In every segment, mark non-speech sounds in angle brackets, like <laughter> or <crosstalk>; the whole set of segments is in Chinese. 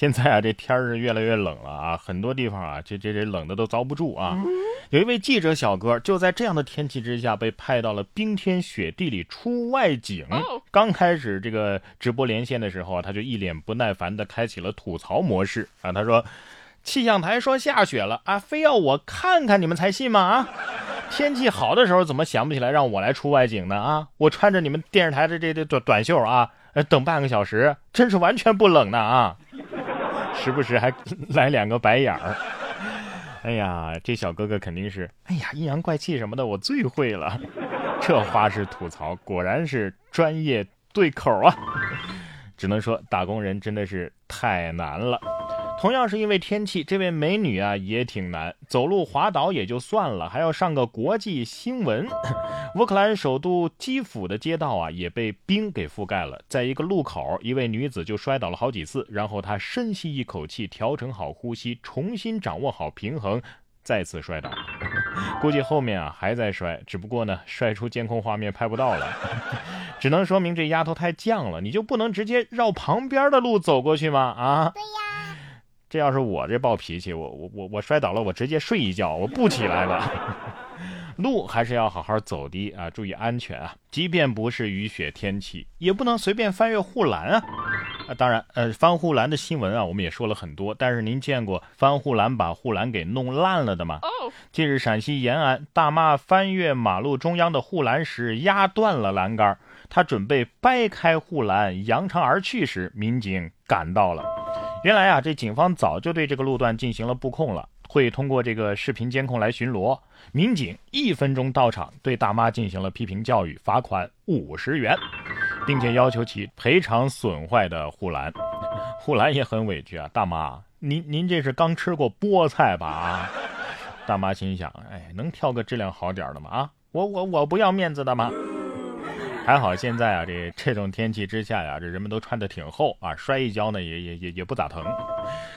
现在啊，这天儿是越来越冷了啊，很多地方啊，这这这冷的都遭不住啊。有一位记者小哥就在这样的天气之下被派到了冰天雪地里出外景。刚开始这个直播连线的时候啊，他就一脸不耐烦的开启了吐槽模式啊。他说：“气象台说下雪了啊，非要我看看你们才信吗？啊，天气好的时候怎么想不起来让我来出外景呢？啊，我穿着你们电视台的这这短短袖啊。”呃，等半个小时，真是完全不冷呢啊！时不时还 <laughs> 来两个白眼儿。哎呀，这小哥哥肯定是，哎呀，阴阳怪气什么的，我最会了。这花式吐槽果然是专业对口啊！只能说打工人真的是太难了。同样是因为天气，这位美女啊也挺难，走路滑倒也就算了，还要上个国际新闻。<coughs> 乌克兰首都基辅的街道啊也被冰给覆盖了，在一个路口，一位女子就摔倒了好几次，然后她深吸一口气，调整好呼吸，重新掌握好平衡，再次摔倒。估计后面啊还在摔，只不过呢摔出监控画面拍不到了，<laughs> 只能说明这丫头太犟了，你就不能直接绕旁边的路走过去吗？啊？对呀。这要是我这暴脾气，我我我我摔倒了，我直接睡一觉，我不起来了。<laughs> 路还是要好好走的啊，注意安全啊！即便不是雨雪天气，也不能随便翻越护栏啊！啊，当然，呃，翻护栏的新闻啊，我们也说了很多，但是您见过翻护栏把护栏给弄烂了的吗？近日，陕西延安大妈翻越马路中央的护栏时压断了栏杆，她准备掰开护栏扬长而去时，民警赶到了。原来啊，这警方早就对这个路段进行了布控了，会通过这个视频监控来巡逻。民警一分钟到场，对大妈进行了批评教育，罚款五十元，并且要求其赔偿损坏的护栏。<laughs> 护栏也很委屈啊，大妈，您您这是刚吃过菠菜吧？<laughs> 大妈心想，哎，能挑个质量好点的吗？啊，我我我不要面子的吗？<laughs> 还好现在啊，这这种天气之下呀，这人们都穿的挺厚啊，摔一跤呢也也也也不咋疼。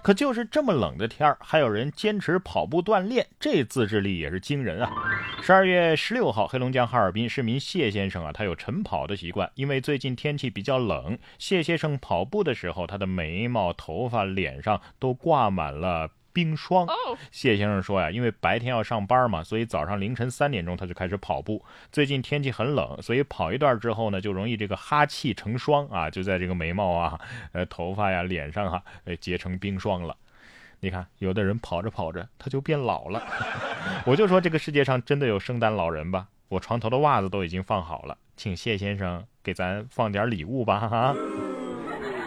可就是这么冷的天儿，还有人坚持跑步锻炼，这自制力也是惊人啊！十二月十六号，黑龙江哈尔滨市民谢先生啊，他有晨跑的习惯，因为最近天气比较冷，谢先生跑步的时候，他的眉毛、头发、脸上都挂满了。冰霜，谢先生说呀，因为白天要上班嘛，所以早上凌晨三点钟他就开始跑步。最近天气很冷，所以跑一段之后呢，就容易这个哈气成霜啊，就在这个眉毛啊、呃头发呀、脸上哈，呃结成冰霜了。你看，有的人跑着跑着他就变老了。<laughs> 我就说这个世界上真的有圣诞老人吧？我床头的袜子都已经放好了，请谢先生给咱放点礼物吧哈。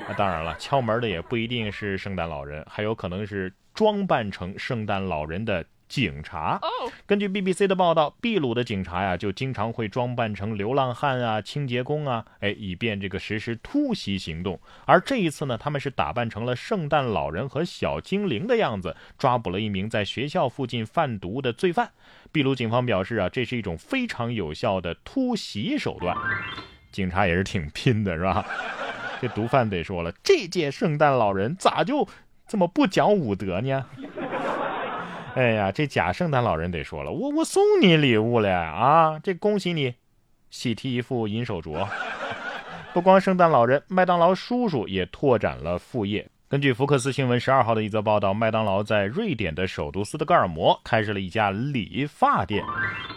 那当然了，敲门的也不一定是圣诞老人，还有可能是。装扮成圣诞老人的警察。根据 BBC 的报道，秘鲁的警察呀，就经常会装扮成流浪汉啊、清洁工啊，哎，以便这个实施突袭行动。而这一次呢，他们是打扮成了圣诞老人和小精灵的样子，抓捕了一名在学校附近贩毒的罪犯。秘鲁警方表示啊，这是一种非常有效的突袭手段。警察也是挺拼的，是吧？这毒贩得说了，这届圣诞老人咋就？怎么不讲武德呢？<laughs> 哎呀，这假圣诞老人得说了，我我送你礼物了啊！这恭喜你，喜提一副银手镯。不光圣诞老人，麦当劳叔叔也拓展了副业。根据福克斯新闻十二号的一则报道，麦当劳在瑞典的首都斯德哥尔摩开设了一家理发店。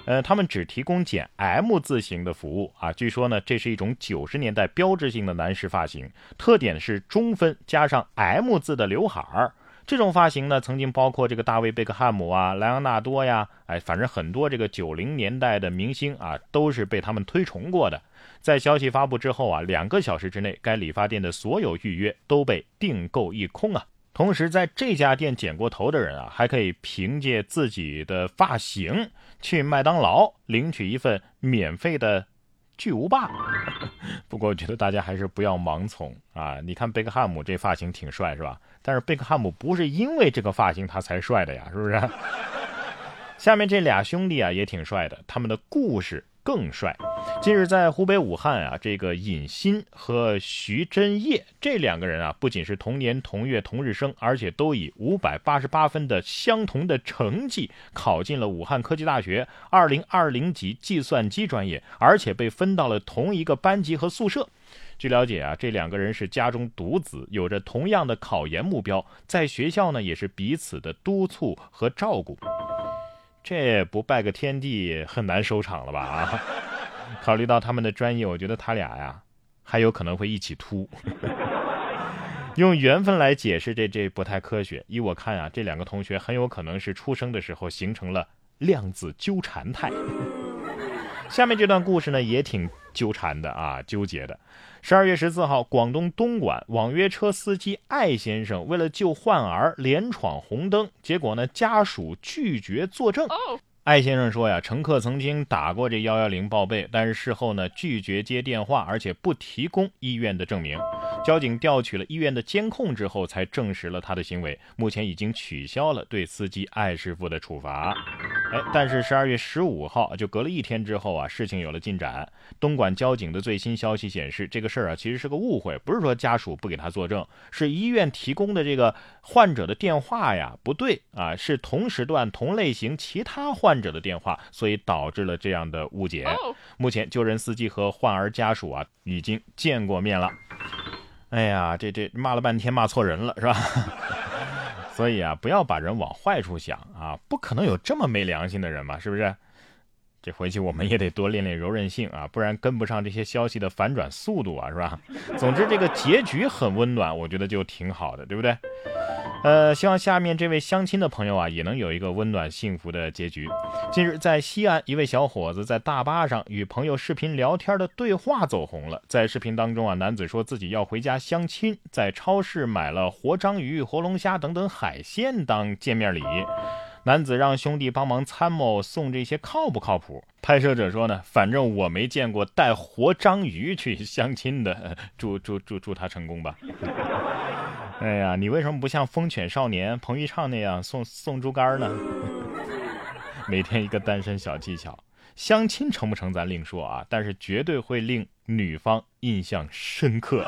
呃，他们只提供剪 M 字形的服务啊。据说呢，这是一种九十年代标志性的男士发型，特点是中分加上 M 字的刘海儿。这种发型呢，曾经包括这个大卫贝克汉姆啊、莱昂纳多呀，哎，反正很多这个九零年代的明星啊，都是被他们推崇过的。在消息发布之后啊，两个小时之内，该理发店的所有预约都被订购一空啊。同时，在这家店剪过头的人啊，还可以凭借自己的发型去麦当劳领取一份免费的巨无霸。<laughs> 不过，我觉得大家还是不要盲从啊！你看贝克汉姆这发型挺帅，是吧？但是贝克汉姆不是因为这个发型他才帅的呀，是不是？<laughs> 下面这俩兄弟啊也挺帅的，他们的故事更帅。近日在湖北武汉啊，这个尹鑫和徐真叶这两个人啊，不仅是同年同月同日生，而且都以五百八十八分的相同的成绩考进了武汉科技大学二零二零级计算机专业，而且被分到了同一个班级和宿舍。据了解啊，这两个人是家中独子，有着同样的考研目标，在学校呢也是彼此的督促和照顾。这不拜个天地很难收场了吧？啊，<laughs> 考虑到他们的专业，我觉得他俩呀还有可能会一起秃。<laughs> 用缘分来解释这这不太科学。依我看啊，这两个同学很有可能是出生的时候形成了量子纠缠态。下面这段故事呢也挺纠缠的啊，纠结的。十二月十四号，广东东莞网约车司机艾先生为了救患儿连闯红灯，结果呢家属拒绝作证。艾先生说呀，乘客曾经打过这幺幺零报备，但是事后呢拒绝接电话，而且不提供医院的证明。交警调取了医院的监控之后，才证实了他的行为。目前已经取消了对司机艾师傅的处罚。哎，但是十二月十五号，就隔了一天之后啊，事情有了进展。东莞交警的最新消息显示，这个事儿啊其实是个误会，不是说家属不给他作证，是医院提供的这个患者的电话呀不对啊，是同时段同类型其他患者的电话，所以导致了这样的误解。目前救人司机和患儿家属啊已经见过面了。哎呀，这这骂了半天骂错人了是吧？所以啊，不要把人往坏处想啊，不可能有这么没良心的人嘛，是不是？这回去我们也得多练练柔韧性啊，不然跟不上这些消息的反转速度啊，是吧？<laughs> 总之，这个结局很温暖，我觉得就挺好的，对不对？呃，希望下面这位相亲的朋友啊，也能有一个温暖幸福的结局。近日，在西安，一位小伙子在大巴上与朋友视频聊天的对话走红了。在视频当中啊，男子说自己要回家相亲，在超市买了活章鱼、活龙虾等等海鲜当见面礼。男子让兄弟帮忙参谋送这些靠不靠谱？拍摄者说呢，反正我没见过带活章鱼去相亲的，<laughs> 祝祝祝祝他成功吧。<laughs> 哎呀，你为什么不像风犬少年彭昱畅那样送送猪肝呢？<laughs> 每天一个单身小技巧，相亲成不成咱另说啊，但是绝对会令女方印象深刻。